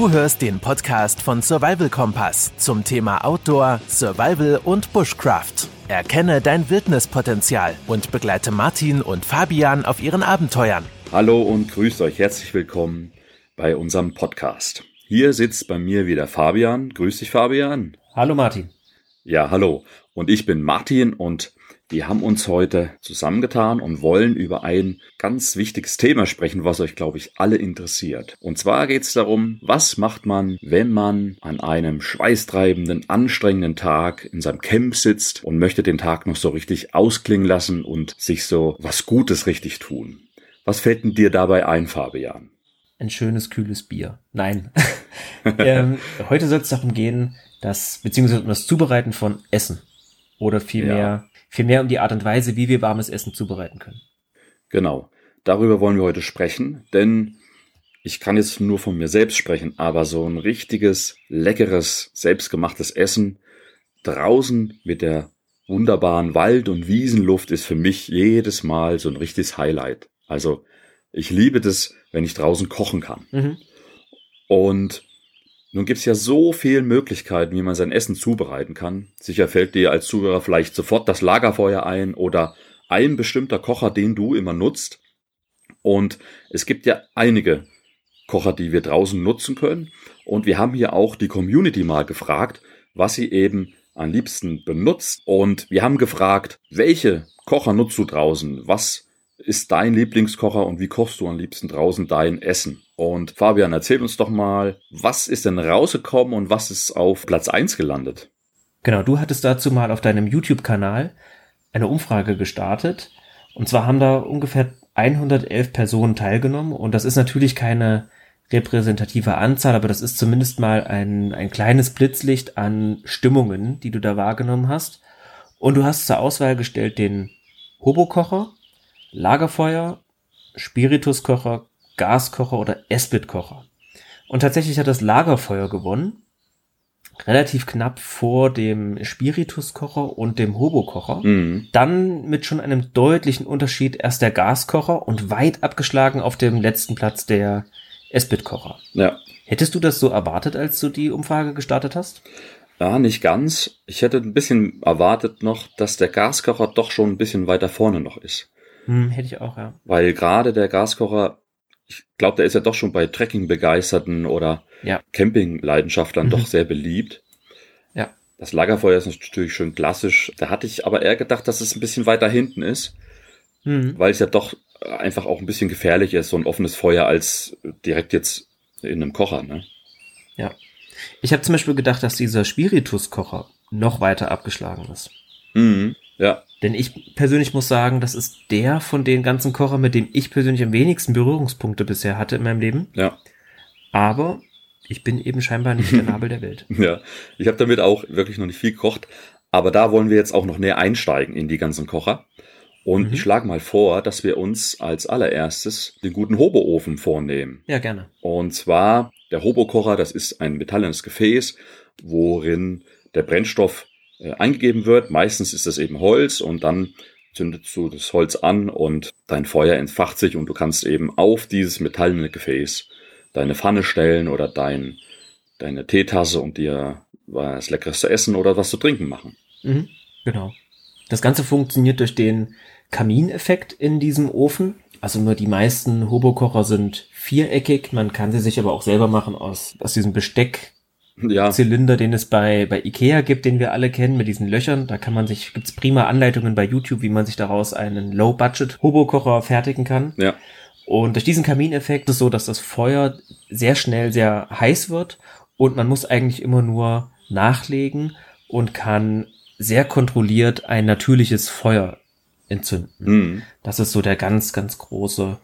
Du hörst den Podcast von Survival Kompass zum Thema Outdoor, Survival und Bushcraft. Erkenne dein Wildnispotenzial und begleite Martin und Fabian auf ihren Abenteuern. Hallo und grüßt euch herzlich willkommen bei unserem Podcast. Hier sitzt bei mir wieder Fabian. Grüß dich, Fabian. Hallo, Martin. Ja, hallo. Und ich bin Martin und wir haben uns heute zusammengetan und wollen über ein ganz wichtiges Thema sprechen, was euch, glaube ich, alle interessiert. Und zwar geht es darum, was macht man, wenn man an einem schweißtreibenden, anstrengenden Tag in seinem Camp sitzt und möchte den Tag noch so richtig ausklingen lassen und sich so was Gutes richtig tun. Was fällt denn dir dabei ein, Fabian? Ein schönes, kühles Bier. Nein. ähm, heute soll es darum gehen, dass, beziehungsweise um das Zubereiten von Essen. Oder vielmehr ja vielmehr um die Art und Weise, wie wir warmes Essen zubereiten können. Genau. Darüber wollen wir heute sprechen, denn ich kann jetzt nur von mir selbst sprechen, aber so ein richtiges, leckeres, selbstgemachtes Essen draußen mit der wunderbaren Wald- und Wiesenluft ist für mich jedes Mal so ein richtiges Highlight. Also ich liebe das, wenn ich draußen kochen kann. Mhm. Und nun gibt's ja so viele Möglichkeiten, wie man sein Essen zubereiten kann. Sicher fällt dir als Zuhörer vielleicht sofort das Lagerfeuer ein oder ein bestimmter Kocher, den du immer nutzt. Und es gibt ja einige Kocher, die wir draußen nutzen können. Und wir haben hier auch die Community mal gefragt, was sie eben am liebsten benutzt. Und wir haben gefragt, welche Kocher nutzt du draußen? Was ist dein Lieblingskocher und wie kochst du am liebsten draußen dein Essen? Und Fabian, erzähl uns doch mal, was ist denn rausgekommen und was ist auf Platz eins gelandet? Genau, du hattest dazu mal auf deinem YouTube-Kanal eine Umfrage gestartet. Und zwar haben da ungefähr 111 Personen teilgenommen. Und das ist natürlich keine repräsentative Anzahl, aber das ist zumindest mal ein, ein kleines Blitzlicht an Stimmungen, die du da wahrgenommen hast. Und du hast zur Auswahl gestellt den Hobokocher, Lagerfeuer, Spirituskocher, Gaskocher oder Esbit-Kocher. Und tatsächlich hat das Lagerfeuer gewonnen. Relativ knapp vor dem Spirituskocher und dem Hobokocher. Mhm. Dann mit schon einem deutlichen Unterschied erst der Gaskocher und weit abgeschlagen auf dem letzten Platz der Esbit-Kocher. Ja. Hättest du das so erwartet, als du die Umfrage gestartet hast? Ja, nicht ganz. Ich hätte ein bisschen erwartet noch, dass der Gaskocher doch schon ein bisschen weiter vorne noch ist. Hm, hätte ich auch, ja. Weil gerade der Gaskocher, ich glaube, der ist ja doch schon bei Trekking-Begeisterten oder ja. Camping-Leidenschaftlern mhm. doch sehr beliebt. Ja. Das Lagerfeuer ist natürlich schön klassisch. Da hatte ich aber eher gedacht, dass es ein bisschen weiter hinten ist, mhm. weil es ja doch einfach auch ein bisschen gefährlich ist, so ein offenes Feuer als direkt jetzt in einem Kocher, ne? Ja. Ich habe zum Beispiel gedacht, dass dieser Spiritus-Kocher noch weiter abgeschlagen ist. Mhm. Ja. Denn ich persönlich muss sagen, das ist der von den ganzen Kochern, mit dem ich persönlich am wenigsten Berührungspunkte bisher hatte in meinem Leben. Ja. Aber ich bin eben scheinbar nicht der Nabel der Welt. Ja, ich habe damit auch wirklich noch nicht viel gekocht. Aber da wollen wir jetzt auch noch näher einsteigen in die ganzen Kocher. Und mhm. ich schlage mal vor, dass wir uns als allererstes den guten Hoboofen vornehmen. Ja, gerne. Und zwar der Hobokocher, das ist ein metallenes Gefäß, worin der Brennstoff äh, eingegeben wird. Meistens ist das eben Holz und dann zündest du das Holz an und dein Feuer entfacht sich und du kannst eben auf dieses metallene Gefäß deine Pfanne stellen oder dein, deine Teetasse und dir was Leckeres zu essen oder was zu trinken machen. Mhm, genau. Das Ganze funktioniert durch den Kamineffekt in diesem Ofen. Also nur die meisten Hobokocher sind viereckig. Man kann sie sich aber auch selber machen aus, aus diesem Besteck ja. Zylinder, den es bei, bei Ikea gibt, den wir alle kennen, mit diesen Löchern. Da kann man sich, gibt's prima Anleitungen bei YouTube, wie man sich daraus einen Low-Budget-Hobo-Kocher fertigen kann. Ja. Und durch diesen Kamineffekt ist es so, dass das Feuer sehr schnell sehr heiß wird und man muss eigentlich immer nur nachlegen und kann sehr kontrolliert ein natürliches Feuer entzünden. Mhm. Das ist so der ganz, ganz große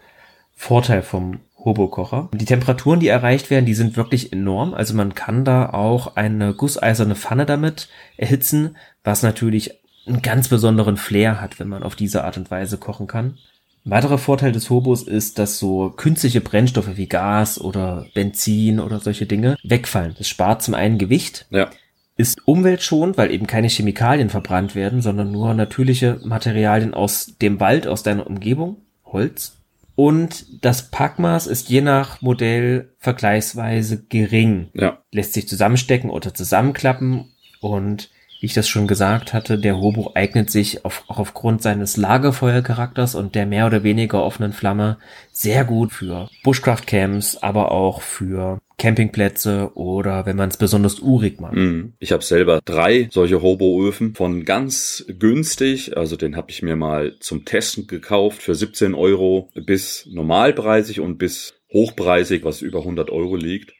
Vorteil vom Hobokocher. Die Temperaturen, die erreicht werden, die sind wirklich enorm. Also man kann da auch eine gusseiserne Pfanne damit erhitzen, was natürlich einen ganz besonderen Flair hat, wenn man auf diese Art und Weise kochen kann. Ein weiterer Vorteil des Hobos ist, dass so künstliche Brennstoffe wie Gas oder Benzin oder solche Dinge wegfallen. Das spart zum einen Gewicht, ja. ist umweltschonend, weil eben keine Chemikalien verbrannt werden, sondern nur natürliche Materialien aus dem Wald, aus deiner Umgebung, Holz Und das Packmaß ist je nach Modell vergleichsweise gering. Ja. Lässt sich zusammenstecken oder zusammenklappen und wie ich das schon gesagt hatte, der Hobo eignet sich auf, auch aufgrund seines Lagerfeuercharakters und der mehr oder weniger offenen Flamme sehr gut für Bushcraft-Camps, aber auch für Campingplätze oder wenn man es besonders urig macht. Mhm. Ich habe selber drei solche Hobo-Öfen von ganz günstig, also den habe ich mir mal zum Testen gekauft für 17 Euro bis normalpreisig und bis hochpreisig, was über 100 Euro liegt.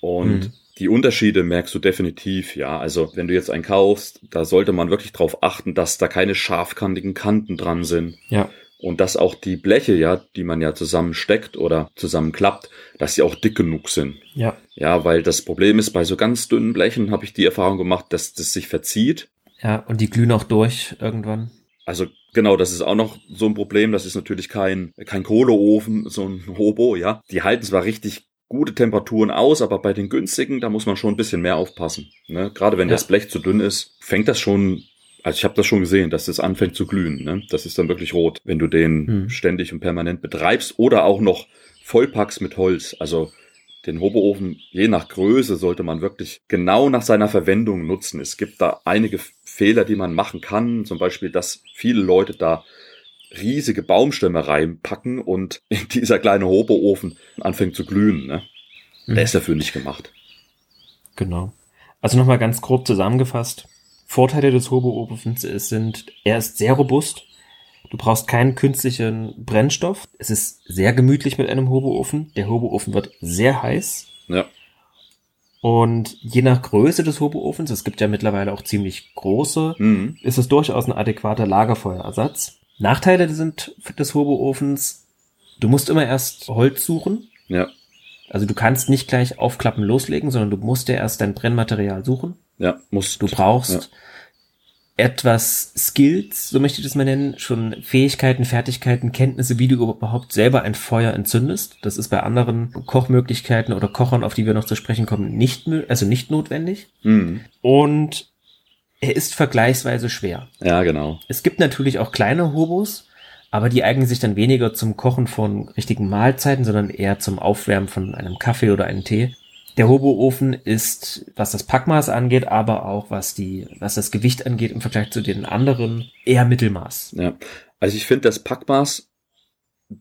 Und mhm. Die Unterschiede merkst du definitiv, ja. Also wenn du jetzt einen kaufst, da sollte man wirklich darauf achten, dass da keine scharfkantigen Kanten dran sind. Ja. Und dass auch die Bleche, ja, die man ja zusammensteckt oder zusammenklappt, dass sie auch dick genug sind. Ja. Ja, weil das Problem ist, bei so ganz dünnen Blechen habe ich die Erfahrung gemacht, dass das sich verzieht. Ja, und die glühen auch durch irgendwann. Also Genau, das ist auch noch so ein Problem. Das ist natürlich kein, kein Kohleofen, so ein Hobo, ja. Die halten zwar richtig gute Temperaturen aus, aber bei den günstigen, da muss man schon ein bisschen mehr aufpassen. Ne? Gerade wenn ja. das Blech zu dünn ist, fängt das schon, also ich habe das schon gesehen, dass das anfängt zu glühen. Ne? Das ist dann wirklich rot, wenn du den hm. ständig und permanent betreibst oder auch noch vollpackst mit Holz. Also den Hoboofen, je nach Größe, sollte man wirklich genau nach seiner Verwendung nutzen. Es gibt da einige Fehler, die man machen kann. Zum Beispiel, dass viele Leute da riesige Baumstämme reinpacken und dieser kleine Hoboofen anfängt zu glühen. Ne? Mhm. Der ist dafür nicht gemacht. Genau. Also nochmal ganz grob zusammengefasst. Vorteile des Hoboofens sind, er ist sehr robust. Du brauchst keinen künstlichen Brennstoff. Es ist sehr gemütlich mit einem Hoboofen. Der Hoboofen wird sehr heiß. Ja. Und je nach Größe des Hoboofens, es gibt ja mittlerweile auch ziemlich große, mhm. ist es durchaus ein adäquater Lagerfeuerersatz. Nachteile sind des Hoboofens, du musst immer erst Holz suchen. Ja. Also du kannst nicht gleich aufklappen loslegen, sondern du musst dir erst dein Brennmaterial suchen. Ja, musst. Du brauchst ja. etwas Skills, so möchte ich das mal nennen, schon Fähigkeiten, Fertigkeiten, Kenntnisse, wie du überhaupt selber ein Feuer entzündest. Das ist bei anderen Kochmöglichkeiten oder Kochern, auf die wir noch zu sprechen kommen, nicht, also nicht notwendig. Mhm. Und er ist vergleichsweise schwer. Ja, genau. Es gibt natürlich auch kleine Hobos, aber die eignen sich dann weniger zum Kochen von richtigen Mahlzeiten, sondern eher zum Aufwärmen von einem Kaffee oder einem Tee. Der Hoboofen ist, was das Packmaß angeht, aber auch was die, was das Gewicht angeht im Vergleich zu den anderen, eher Mittelmaß. Ja. Also ich finde das Packmaß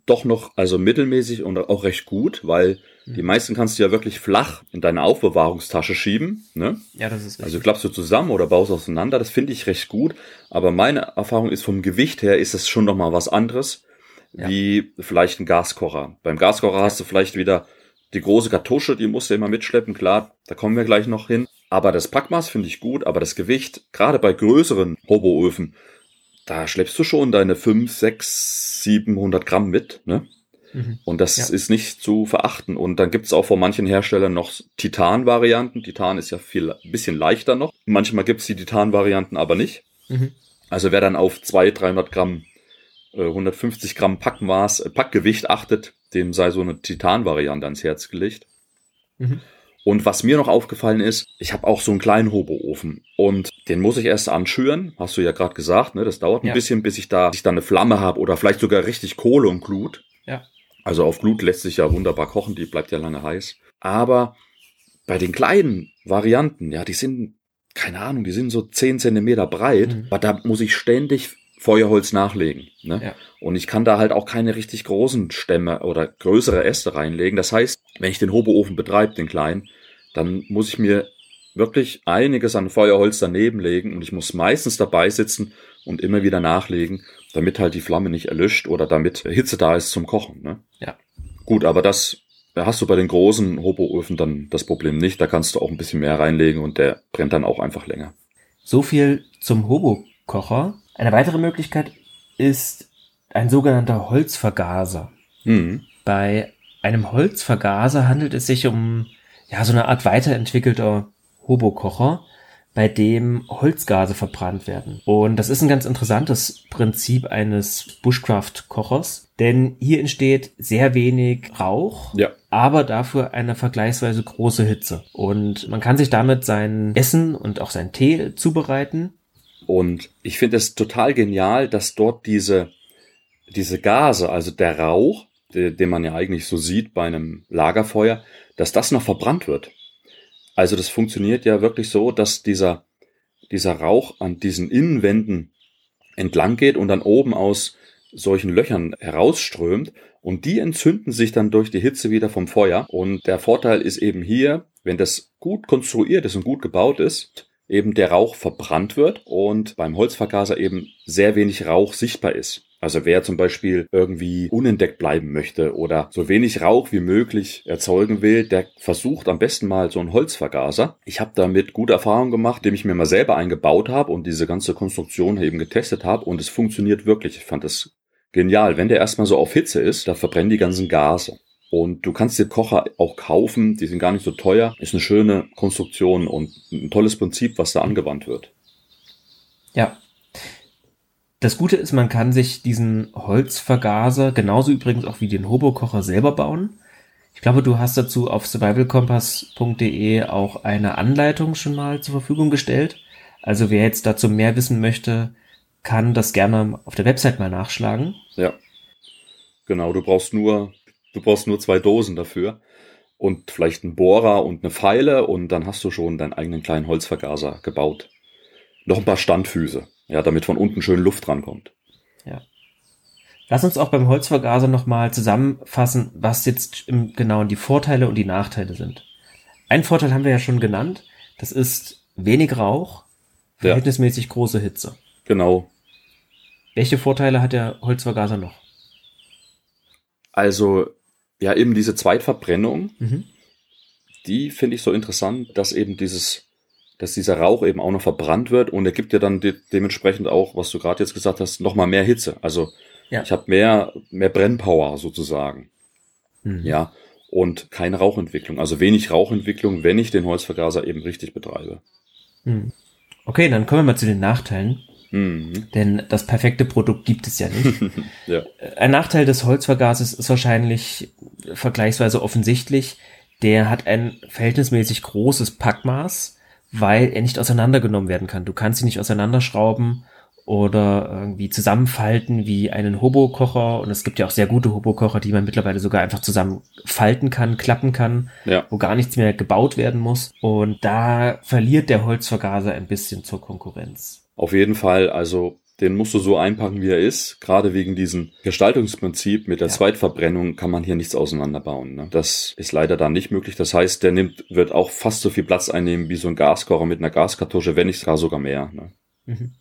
doch noch, also mittelmäßig und auch recht gut, weil. Die meisten kannst du ja wirklich flach in deine Aufbewahrungstasche schieben. Ne? Ja, das ist richtig. Also klappst du zusammen oder baust auseinander. Das finde ich recht gut. Aber meine Erfahrung ist vom Gewicht her ist es schon noch mal was anderes, ja. wie vielleicht ein Gaskocher. Beim Gaskocher ja. hast du vielleicht wieder die große Kartusche, die musst du immer mitschleppen. Klar, da kommen wir gleich noch hin. Aber das Packmaß finde ich gut, aber das Gewicht, gerade bei größeren Hoboöfen, da schleppst du schon deine 5, 6, 700 Gramm mit, ne? Mhm. Und das ja. ist nicht zu verachten. Und dann gibt's auch von manchen Herstellern noch Titan-Varianten. Titan ist ja viel ein bisschen leichter noch. Manchmal gibt's die Titan-Varianten aber nicht. Mhm. Also wer dann auf 200, 300 Gramm, äh, 150 Gramm Packmaß, äh, Packgewicht achtet, dem sei so eine Titan-Variante ans Herz gelegt. Mhm. Und was mir noch aufgefallen ist, ich habe auch so einen kleinen Hoboofen und den muss ich erst anschüren, hast du ja gerade gesagt, ne? Das dauert ein ja. bisschen, bis ich da, ich da eine Flamme habe oder vielleicht sogar richtig Kohle und Glut. Ja. Also auf Glut lässt sich ja wunderbar kochen, die bleibt ja lange heiß. Aber bei den kleinen Varianten, ja, die sind, keine Ahnung, die sind so zehn Zentimeter breit, mhm. aber da muss ich ständig Feuerholz nachlegen. Ne? Ja. Und ich kann da halt auch keine richtig großen Stämme oder größere Äste reinlegen. Das heißt, wenn ich den Hoboofen betreibe, den kleinen, dann muss ich mir wirklich einiges an Feuerholz daneben legen und ich muss meistens dabei sitzen und immer wieder nachlegen, damit halt die Flamme nicht erlischt oder damit Hitze da ist zum Kochen. Ne? Ja. Gut, aber das hast du bei den großen Hoboöfen dann das Problem nicht. Da kannst du auch ein bisschen mehr reinlegen und der brennt dann auch einfach länger. So viel zum Hobokocher. Eine weitere Möglichkeit ist ein sogenannter Holzvergaser. Mhm. Bei einem Holzvergaser handelt es sich um ja so eine Art weiterentwickelter Hobokocher, bei dem Holzgase verbrannt werden. Und das ist ein ganz interessantes Prinzip eines Bushcraft-Kochers, denn hier entsteht sehr wenig Rauch, ja. aber dafür eine vergleichsweise große Hitze. Und man kann sich damit sein Essen und auch sein Tee zubereiten und ich finde es total genial, dass dort diese, diese Gase, also der Rauch, den man ja eigentlich so sieht bei einem Lagerfeuer, dass das noch verbrannt wird. Also das funktioniert ja wirklich so, dass dieser, dieser Rauch an diesen Innenwänden entlang geht und dann oben aus solchen Löchern herausströmt und die entzünden sich dann durch die Hitze wieder vom Feuer. Und der Vorteil ist eben hier, wenn das gut konstruiert ist und gut gebaut ist, eben der Rauch verbrannt wird und beim Holzvergaser eben sehr wenig Rauch sichtbar ist. Also wer zum Beispiel irgendwie unentdeckt bleiben möchte oder so wenig Rauch wie möglich erzeugen will, der versucht am besten mal so einen Holzvergaser. Ich habe damit gute Erfahrungen gemacht, indem ich mir mal selber eingebaut habe und diese ganze Konstruktion eben getestet habe und es funktioniert wirklich. Ich fand das genial. Wenn der erstmal so auf Hitze ist, da verbrennen die ganzen Gase. Und du kannst dir Kocher auch kaufen, die sind gar nicht so teuer. Ist eine schöne Konstruktion und ein tolles Prinzip, was da angewandt wird. Ja, das Gute ist, man kann sich diesen Holzvergaser genauso übrigens auch wie den Hobo-Kocher selber bauen. Ich glaube, du hast dazu auf survivalkompass.de auch eine Anleitung schon mal zur Verfügung gestellt. Also wer jetzt dazu mehr wissen möchte, kann das gerne auf der Website mal nachschlagen. Ja. Genau, du brauchst nur, du brauchst nur zwei Dosen dafür und vielleicht einen Bohrer und eine Pfeile und dann hast du schon deinen eigenen kleinen Holzvergaser gebaut. Noch ein paar Standfüße. Ja, damit von unten schön Luft rankommt. Ja. Lass uns auch beim Holzvergaser nochmal zusammenfassen, was jetzt im Genauen die Vorteile und die Nachteile sind. Ein Vorteil haben wir ja schon genannt. Das ist wenig Rauch, verhältnismäßig ja. große Hitze. Genau. Welche Vorteile hat der Holzvergaser noch? Also, ja, eben diese Zweitverbrennung, mhm. die finde ich so interessant, dass eben dieses dass dieser Rauch eben auch noch verbrannt wird und er gibt ja dann de dementsprechend auch, was du gerade jetzt gesagt hast, nochmal mehr Hitze. Also ja. ich habe mehr, mehr Brennpower sozusagen. Mhm. Ja. Und keine Rauchentwicklung. Also wenig Rauchentwicklung, wenn ich den Holzvergaser eben richtig betreibe. Mhm. Okay, dann kommen wir mal zu den Nachteilen. Mhm. Denn das perfekte Produkt gibt es ja nicht. ja. Ein Nachteil des Holzvergasers ist wahrscheinlich vergleichsweise offensichtlich. Der hat ein verhältnismäßig großes Packmaß weil er nicht auseinandergenommen werden kann. Du kannst ihn nicht auseinanderschrauben oder irgendwie zusammenfalten wie einen Hobo-Kocher. Und es gibt ja auch sehr gute Hobo-Kocher, die man mittlerweile sogar einfach zusammenfalten kann, klappen kann, ja. wo gar nichts mehr gebaut werden muss. Und da verliert der Holzvergaser ein bisschen zur Konkurrenz. Auf jeden Fall, also den musst du so einpacken, wie er ist. Gerade wegen diesem Gestaltungsprinzip mit der ja. Zweitverbrennung kann man hier nichts auseinanderbauen. Ne? Das ist leider dann nicht möglich. Das heißt, der nimmt, wird auch fast so viel Platz einnehmen wie so ein Gaskocher mit einer Gaskartusche, wenn nicht gar sogar mehr. Ne? Mhm.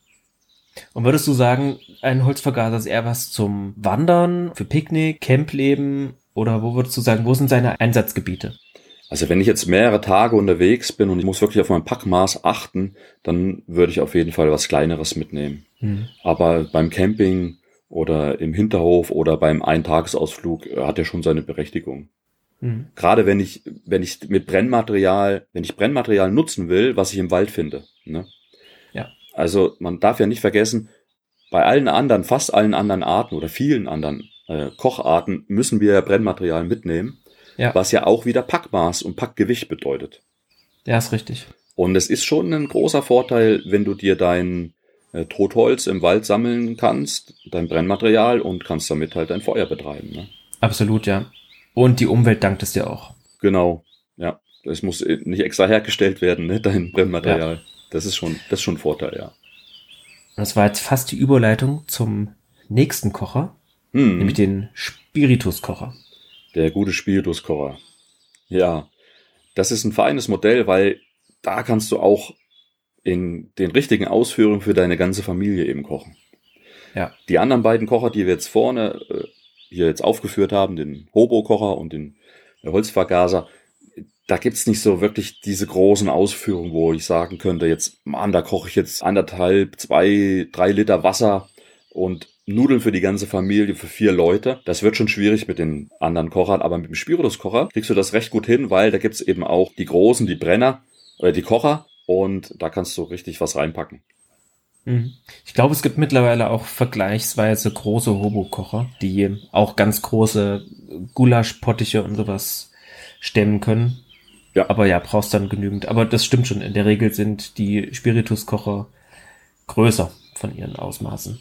Und würdest du sagen, ein Holzvergaser ist eher was zum Wandern, für Picknick, Campleben oder wo würdest du sagen, wo sind seine Einsatzgebiete? Also wenn ich jetzt mehrere Tage unterwegs bin und ich muss wirklich auf mein Packmaß achten, dann würde ich auf jeden Fall was Kleineres mitnehmen. Mhm. Aber beim Camping oder im Hinterhof oder beim Eintagesausflug äh, hat er schon seine Berechtigung. Mhm. Gerade wenn ich, wenn ich mit Brennmaterial, wenn ich Brennmaterial nutzen will, was ich im Wald finde. Ne? Ja. Also man darf ja nicht vergessen, bei allen anderen, fast allen anderen Arten oder vielen anderen äh, Kocharten müssen wir Brennmaterial mitnehmen ja. was ja auch wieder Packmaß und Packgewicht bedeutet. Ja, ist richtig. Und es ist schon ein großer Vorteil, wenn du dir dein äh, Totholz im Wald sammeln kannst, dein Brennmaterial und kannst damit halt dein Feuer betreiben. Ne? Absolut, ja. Und die Umwelt dankt es dir auch. Genau, ja. Es muss äh, nicht extra hergestellt werden, ne, dein Brennmaterial. Ja. Das ist schon, das ist schon ein Vorteil, ja. Das war jetzt fast die Überleitung zum nächsten Kocher, hm. nämlich den Spirituskocher. Der gute Spirituskocher. Ja, das ist ein feines Modell, weil da kannst du auch in den richtigen Ausführungen für deine ganze Familie eben kochen. Ja. Die anderen beiden Kocher, die wir jetzt vorne äh, hier jetzt aufgeführt haben, den Hobo-Kocher und den Holzvergaser, da gibt's nicht so wirklich diese großen Ausführungen, wo ich sagen könnte, jetzt, Mann, da koche ich jetzt anderthalb, zwei, drei Liter Wasser und Nudeln für die ganze Familie, für vier Leute. Das wird schon schwierig mit den anderen Kochern, aber mit dem Spiritus-Kocher kriegst du das recht gut hin, weil da gibt's eben auch die großen, die Brenner oder die Kocher und da kannst du richtig was reinpacken. Mhm. Ich glaube, es gibt mittlerweile auch vergleichsweise große Hobo-Kocher, die auch ganz große Gulaschpottiche und sowas stemmen können. Ja. Aber ja, brauchst dann genügend. Aber das stimmt schon. In der Regel sind die Spirituskocher größer von ihren Ausmaßen.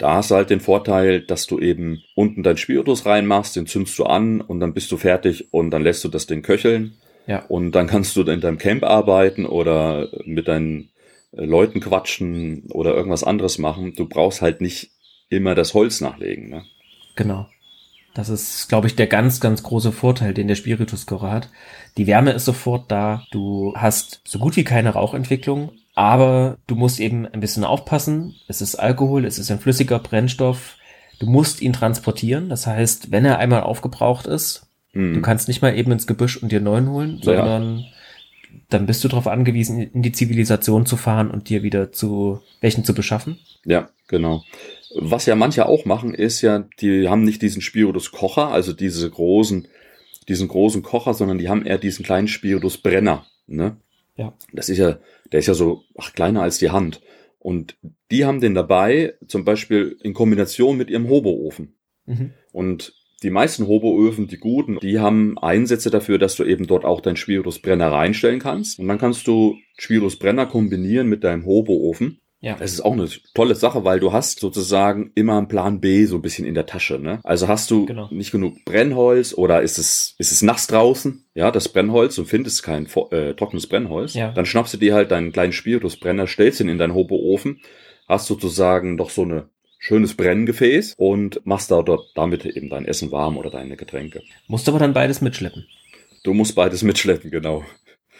Da hast du halt den Vorteil, dass du eben unten dein Spiritus reinmachst, den zündst du an und dann bist du fertig und dann lässt du das Ding köcheln. Ja. Und dann kannst du in deinem Camp arbeiten oder mit deinen äh, Leuten quatschen oder irgendwas anderes machen. Du brauchst halt nicht immer das Holz nachlegen. Ne? Genau. Das ist, glaube ich, der ganz, ganz große Vorteil, den der Spirituskocher hat. Die Wärme ist sofort da. Du hast so gut wie keine Rauchentwicklung, aber du musst eben ein bisschen aufpassen. Es ist Alkohol, es ist ein flüssiger Brennstoff. Du musst ihn transportieren. Das heißt, wenn er einmal aufgebraucht ist, Mhm. du kannst nicht mal eben ins Gebüsch und dir neuen holen, Ja. sondern dann bist du darauf angewiesen, in die Zivilisation zu fahren und dir wieder zu welchen zu beschaffen. Ja, genau. Was ja manche auch machen, ist ja, die haben nicht diesen Spiritus Kocher, also diese großen, diesen großen Kocher, sondern die haben eher diesen kleinen Spiritus Brenner. Ne? Ja. Das ist ja, der ist ja so ach, kleiner als die Hand. Und die haben den dabei, zum Beispiel in Kombination mit ihrem Hoboofen. Mhm. Und die meisten Hoboöfen, die guten, die haben Einsätze dafür, dass du eben dort auch deinen Spirusbrenner reinstellen kannst. Und dann kannst du Spirusbrenner kombinieren mit deinem Hoboofen. Ja. Das ist auch eine tolle Sache, weil du hast sozusagen immer einen Plan B so ein bisschen in der Tasche. Ne? Also hast du Genau. nicht genug Brennholz oder ist es, ist es nachts draußen, ja, das Brennholz und findest kein äh, trockenes Brennholz, Ja. dann schnappst du dir halt deinen kleinen Spiritusbrenner, stellst ihn in deinen Hoboofen, hast sozusagen doch so eine schönes Brenngefäß und machst da dort damit eben dein Essen warm oder deine Getränke. Musst aber dann beides mitschleppen. Du musst beides mitschleppen, genau.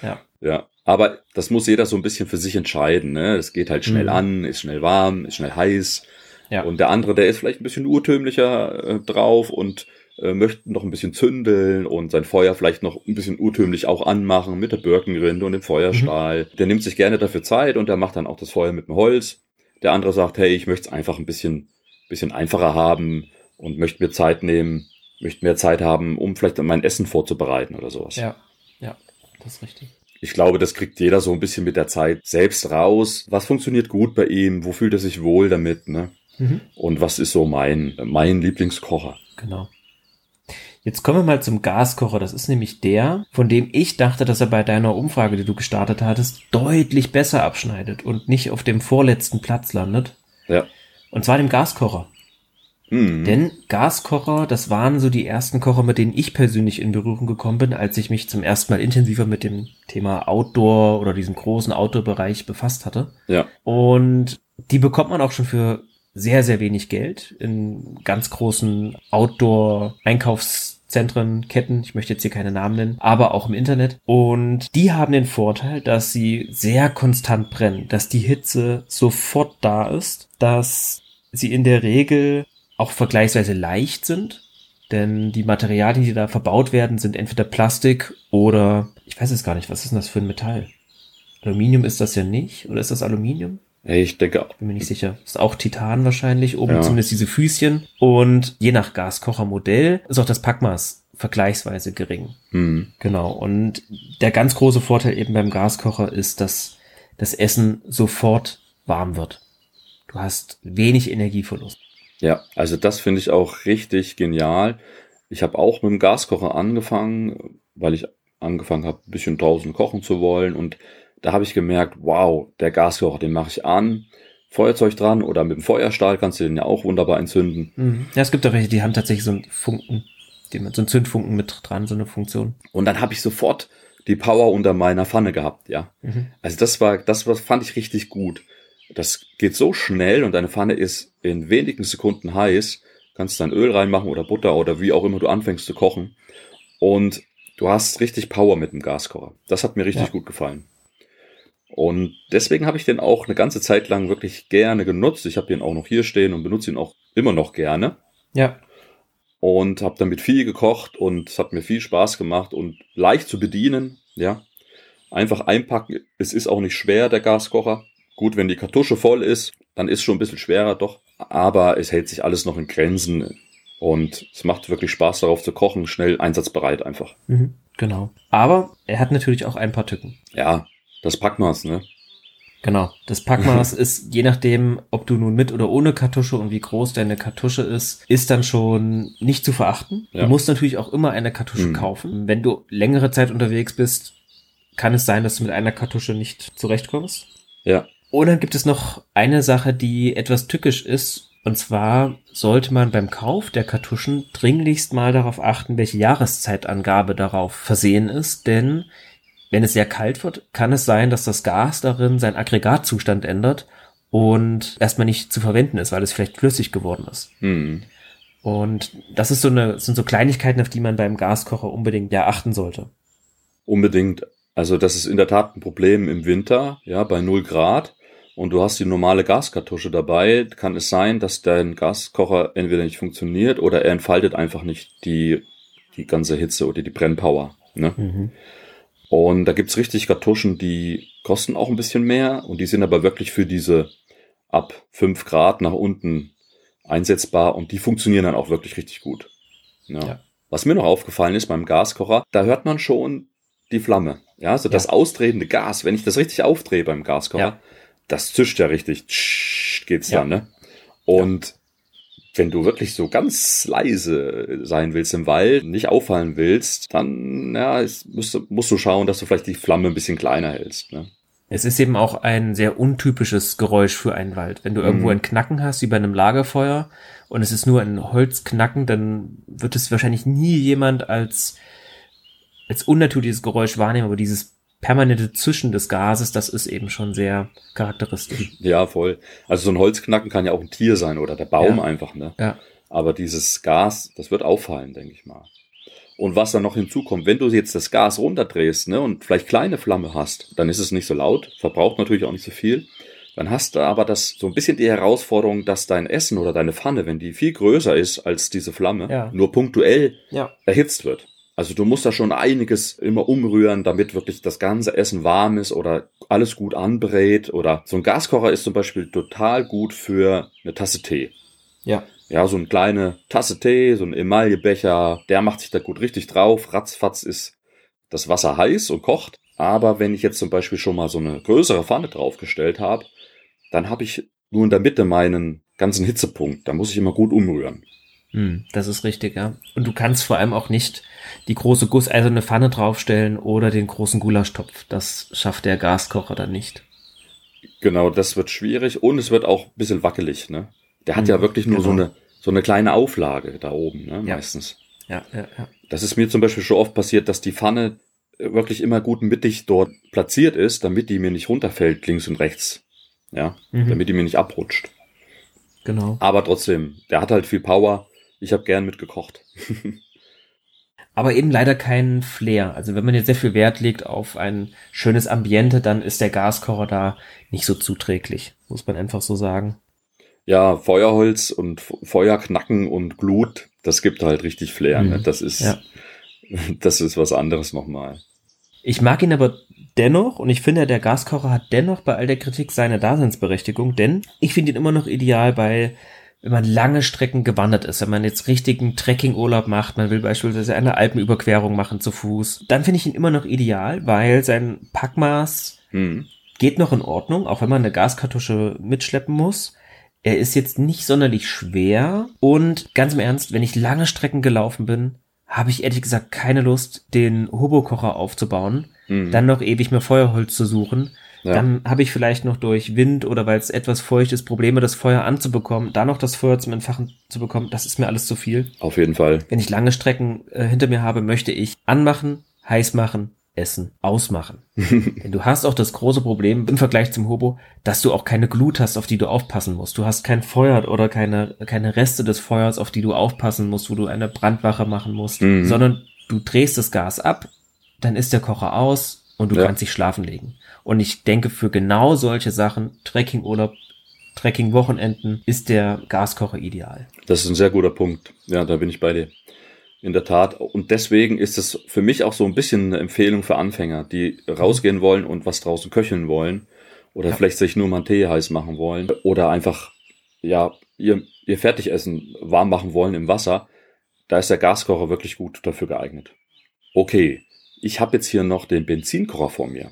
Ja. Ja, aber das muss jeder so ein bisschen für sich entscheiden. Ne? Das geht halt schnell Mhm. an, ist schnell warm, ist schnell heiß. Ja. Und der andere, der ist vielleicht ein bisschen urtümlicher äh, drauf und äh, möchte noch ein bisschen zündeln und sein Feuer vielleicht noch ein bisschen urtümlich auch anmachen mit der Birkenrinde und dem Feuerstahl. Der nimmt sich gerne dafür Zeit und der macht dann auch das Feuer mit dem Holz. Der andere sagt, hey, ich möchte es einfach ein bisschen, bisschen einfacher haben und möchte mir Zeit nehmen, möchte mehr Zeit haben, um vielleicht mein Essen vorzubereiten oder sowas. Ja. Ja. Das ist richtig. Ich glaube, das kriegt jeder so ein bisschen mit der Zeit selbst raus. Was funktioniert gut bei ihm? Wo fühlt er sich wohl damit? Ne? Mhm. Und was ist so mein, mein Lieblingskocher? Genau. Jetzt kommen wir mal zum Gaskocher. Das ist nämlich der, von dem ich dachte, dass er bei deiner Umfrage, die du gestartet hattest, deutlich besser abschneidet und nicht auf dem vorletzten Platz landet. Ja. Und zwar dem Gaskocher. Hm. Denn Gaskocher, das waren so die ersten Kocher, mit denen ich persönlich in Berührung gekommen bin, als ich mich zum ersten Mal intensiver mit dem Thema Outdoor oder diesem großen Outdoor-Bereich befasst hatte. Ja. Und die bekommt man auch schon für sehr, sehr wenig Geld in ganz großen Outdoor-Einkaufszentren, Ketten. Ich möchte jetzt hier keine Namen nennen, aber auch im Internet. Und die haben den Vorteil, dass sie sehr konstant brennen, dass die Hitze sofort da ist, dass sie in der Regel auch vergleichsweise leicht sind. Denn die Materialien, die da verbaut werden, sind entweder Plastik oder ich weiß es gar nicht, was ist denn das für ein Metall? Aluminium ist das ja nicht, oder ist das Aluminium? Ich denke, Bin mir nicht sicher. Ist auch Titan wahrscheinlich, oben Ja. zumindest diese Füßchen. Und je nach Gaskochermodell ist auch das Packmaß vergleichsweise gering. hm. Genau. Und der ganz große Vorteil eben beim Gaskocher ist, dass das Essen sofort warm wird. Du hast wenig Energieverlust. Ja, also das finde ich auch richtig genial. Ich habe auch mit dem Gaskocher angefangen, weil ich angefangen habe, ein bisschen draußen kochen zu wollen. Und da habe ich gemerkt, wow, der Gaskocher, den mache ich an, Feuerzeug dran oder mit dem Feuerstahl kannst du den ja auch wunderbar entzünden. Ja, es gibt auch welche, die haben tatsächlich so einen Funken, den so einen Zündfunken mit dran, so eine Funktion. Und dann habe ich sofort die Power unter meiner Pfanne gehabt, ja. Mhm. Also das war, das war, fand ich richtig gut. Das geht so schnell und deine Pfanne ist in wenigen Sekunden heiß. Kannst dann Öl reinmachen oder Butter oder wie auch immer du anfängst zu kochen. Und du hast richtig Power mit dem Gaskocher. Das hat mir richtig Ja. gut gefallen. Und deswegen habe ich den auch eine ganze Zeit lang wirklich gerne genutzt. Ich habe den auch noch hier stehen und benutze ihn auch immer noch gerne. Ja, Und habe damit viel gekocht und es hat mir viel Spaß gemacht und leicht zu bedienen. Ja, einfach einpacken. Es ist auch nicht schwer, der Gaskocher. Gut, wenn die Kartusche voll ist, dann ist schon ein bisschen schwerer, doch. Aber es hält sich alles noch in Grenzen und es macht wirklich Spaß darauf zu kochen, schnell einsatzbereit einfach. mhm. genau. Aber er hat natürlich auch ein paar Tücken. Ja, das Packmaß, ne? Genau. Das Packmaß ist, je nachdem, ob du nun mit oder ohne Kartusche und wie groß deine Kartusche ist, ist dann schon nicht zu verachten. Ja. Du musst natürlich auch immer eine Kartusche Mhm. kaufen. Wenn du längere Zeit unterwegs bist, kann es sein, dass du mit einer Kartusche nicht zurechtkommst. Ja, Und dann gibt es noch eine Sache, die etwas tückisch ist Und zwar sollte man beim Kauf der Kartuschen dringlichst mal darauf achten, welche Jahreszeitangabe darauf versehen ist, denn wenn es sehr kalt wird, kann es sein, dass das Gas darin seinen Aggregatzustand ändert und erstmal nicht zu verwenden ist, weil es vielleicht flüssig geworden ist. Hm. Und das ist so eine, sind so Kleinigkeiten, auf die man beim Gaskocher unbedingt ja achten sollte. Unbedingt. Also das ist in der Tat ein Problem im Winter, ja, bei 0 Grad und du hast die normale Gaskartusche dabei, kann es sein, dass dein Gaskocher entweder nicht funktioniert oder er entfaltet einfach nicht die, die ganze Hitze oder die Brennpower. Ne? Mhm. Und da gibt's richtig Kartuschen, die kosten auch ein bisschen mehr und die sind aber wirklich für diese ab 5 Grad nach unten einsetzbar und die funktionieren dann auch wirklich richtig gut. Ja. Ja. Was mir noch aufgefallen ist beim Gaskocher, da hört man schon die Flamme. Ja, so das Ja. austretende Gas, wenn ich das richtig aufdrehe beim Gaskocher, Ja. Das zischt ja richtig. Tsch, geht's Ja. dann, ne? Und wenn du wirklich so ganz leise sein willst im Wald, nicht auffallen willst, dann ja, musst, du- musst du schauen, dass du vielleicht die Flamme ein bisschen kleiner hältst. Ne? Es ist eben auch ein sehr untypisches Geräusch für einen Wald. Wenn du irgendwo Mhm. ein Knacken hast, wie bei einem Lagerfeuer, und es ist nur ein Holzknacken, dann wird es wahrscheinlich nie jemand als, als unnatürliches Geräusch wahrnehmen, aber dieses permanente Zischen des Gases, das ist eben schon sehr charakteristisch. Ja, voll. Also so ein Holzknacken kann ja auch ein Tier sein oder der Baum Ja. einfach, ne? Ja. Aber dieses Gas, das wird auffallen, denke ich mal. Und was dann noch hinzukommt, wenn du jetzt das Gas runterdrehst, ne, und vielleicht kleine Flamme hast, dann ist es nicht so laut, verbraucht natürlich auch nicht so viel. Dann hast du aber das so ein bisschen die Herausforderung, dass dein Essen oder deine Pfanne, wenn die viel größer ist als diese Flamme, Ja. nur punktuell Ja. erhitzt wird. Also du musst da schon einiges immer umrühren, damit wirklich das ganze Essen warm ist oder alles gut anbrät. Oder so ein Gaskocher ist zum Beispiel total gut für eine Tasse Tee. Ja. Ja, so eine kleine Tasse Tee, so ein Emaillebecher, der macht sich da gut richtig drauf. Ratzfatz ist das Wasser heiß und kocht. Aber wenn ich jetzt zum Beispiel schon mal so eine größere Pfanne draufgestellt habe, dann habe ich nur in der Mitte meinen ganzen Hitzepunkt. Da muss ich immer gut umrühren. Hm, das ist richtig, ja. Und du kannst vor allem auch nicht die große gusseiserne Pfanne draufstellen oder den großen Gulaschtopf. Das schafft der Gaskocher dann nicht. Genau, das wird schwierig und es wird auch ein bisschen wackelig, ne? Der hat ja Mhm, wirklich nur so genau. eine, so eine kleine Auflage da oben, ne? Ja. Meistens. Ja, ja, ja. Das ist mir zum Beispiel schon oft passiert, dass die Pfanne wirklich immer gut mittig dort platziert ist, damit die mir nicht runterfällt, links und rechts. Ja, Mhm. damit die mir nicht abrutscht. Genau. Aber trotzdem, der hat halt viel Power. Ich habe gern mitgekocht. aber eben leider keinen Flair. Also wenn man jetzt sehr viel Wert legt auf ein schönes Ambiente, dann ist der Gaskocher da nicht so zuträglich, muss man einfach so sagen. Ja, Feuerholz und Feuerknacken und Glut, das gibt halt richtig Flair. Ne? Mhm. Das ist, Ja. das ist was anderes nochmal. Ich mag ihn aber dennoch und ich finde, der Gaskocher hat dennoch bei all der Kritik seine Daseinsberechtigung, denn ich finde ihn immer noch ideal bei, wenn man lange Strecken gewandert ist, wenn man jetzt richtigen Trekkingurlaub macht, man will beispielsweise eine Alpenüberquerung machen zu Fuß, dann finde ich ihn immer noch ideal, weil sein Packmaß Hm. geht noch in Ordnung, auch wenn man eine Gaskartusche mitschleppen muss. Er ist jetzt nicht sonderlich schwer und ganz im Ernst, wenn ich lange Strecken gelaufen bin, habe ich ehrlich gesagt keine Lust, den Hobokocher aufzubauen, Hm. dann noch ewig mir Feuerholz zu suchen. Ja. Dann habe ich vielleicht noch durch Wind oder weil es etwas feucht ist, Probleme, das Feuer anzubekommen, da noch das Feuer zum Entfachen zu bekommen. Das ist mir alles zu viel. Auf jeden Fall. Wenn ich lange Strecken äh, hinter mir habe, möchte ich anmachen, heiß machen, essen, ausmachen. Denn du hast auch das große Problem im Vergleich zum Hobo, dass du auch keine Glut hast, auf die du aufpassen musst. Du hast kein Feuer oder keine, keine Reste des Feuers, auf die du aufpassen musst, wo du eine Brandwache machen musst, Mhm. sondern du drehst das Gas ab, dann ist der Kocher aus und du Ja. kannst dich schlafen legen. Und ich denke, für genau solche Sachen, Trekkingurlaub, Trekking-Wochenenden, ist der Gaskocher ideal. Das ist ein sehr guter Punkt. Ja, da bin ich bei dir. In der Tat. Und deswegen ist es für mich auch so ein bisschen eine Empfehlung für Anfänger, die rausgehen wollen und was draußen köcheln wollen. Oder Ja. vielleicht sich nur mal einen Tee heiß machen wollen. Oder einfach, ja, ihr, ihr Fertigessen warm machen wollen im Wasser. Da ist der Gaskocher wirklich gut dafür geeignet. Okay, ich habe jetzt hier noch den Benzinkocher vor mir.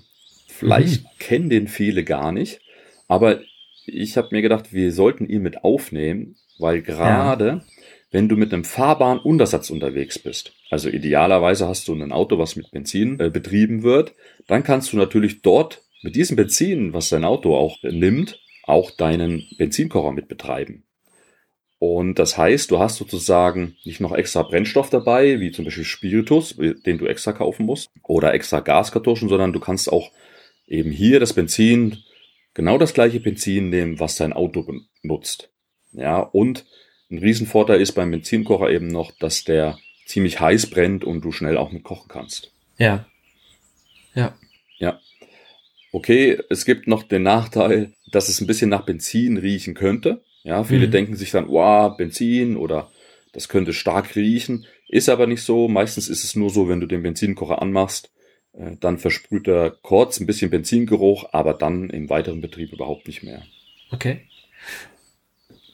Vielleicht kennen den viele gar nicht, aber ich habe mir gedacht, wir sollten ihn mit aufnehmen, weil gerade wenn du mit einem fahrbaren Untersatz unterwegs bist, also idealerweise hast du ein Auto, was mit Benzin äh, betrieben wird, dann kannst du natürlich dort mit diesem Benzin, was dein Auto auch äh, nimmt, auch deinen Benzinkocher mit betreiben. Und das heißt, du hast sozusagen nicht noch extra Brennstoff dabei, wie zum Beispiel Spiritus, den du extra kaufen musst, oder extra Gaskartuschen, sondern du kannst auch eben hier das Benzin, genau das gleiche Benzin nehmen, was dein Auto benutzt. Ja, und ein Riesenvorteil ist beim Benzinkocher eben noch, dass der ziemlich heiß brennt und du schnell auch mit kochen kannst. Ja. Ja. Ja. Okay, es gibt noch den Nachteil, dass es ein bisschen nach Benzin riechen könnte. Ja, viele mhm. denken sich dann, wow, Benzin oder das könnte stark riechen. Ist aber nicht so. Meistens ist es nur so, wenn du den Benzinkocher anmachst, dann versprüht er kurz ein bisschen Benzingeruch, aber dann im weiteren Betrieb überhaupt nicht mehr. Okay.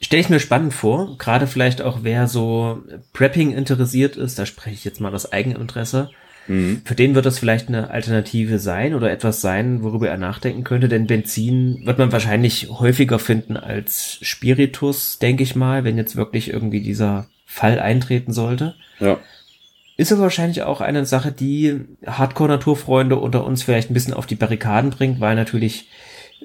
Stelle ich mir spannend vor, gerade vielleicht auch wer so Prepping interessiert ist, da spreche ich jetzt mal aus Eigeninteresse. Mhm. Für den wird das vielleicht eine Alternative sein oder etwas sein, worüber er nachdenken könnte, denn Benzin wird man wahrscheinlich häufiger finden als Spiritus, denke ich mal, wenn jetzt wirklich irgendwie dieser Fall eintreten sollte. Ja. Ist aber wahrscheinlich auch eine Sache, die Hardcore-Naturfreunde unter uns vielleicht ein bisschen auf die Barrikaden bringt, weil natürlich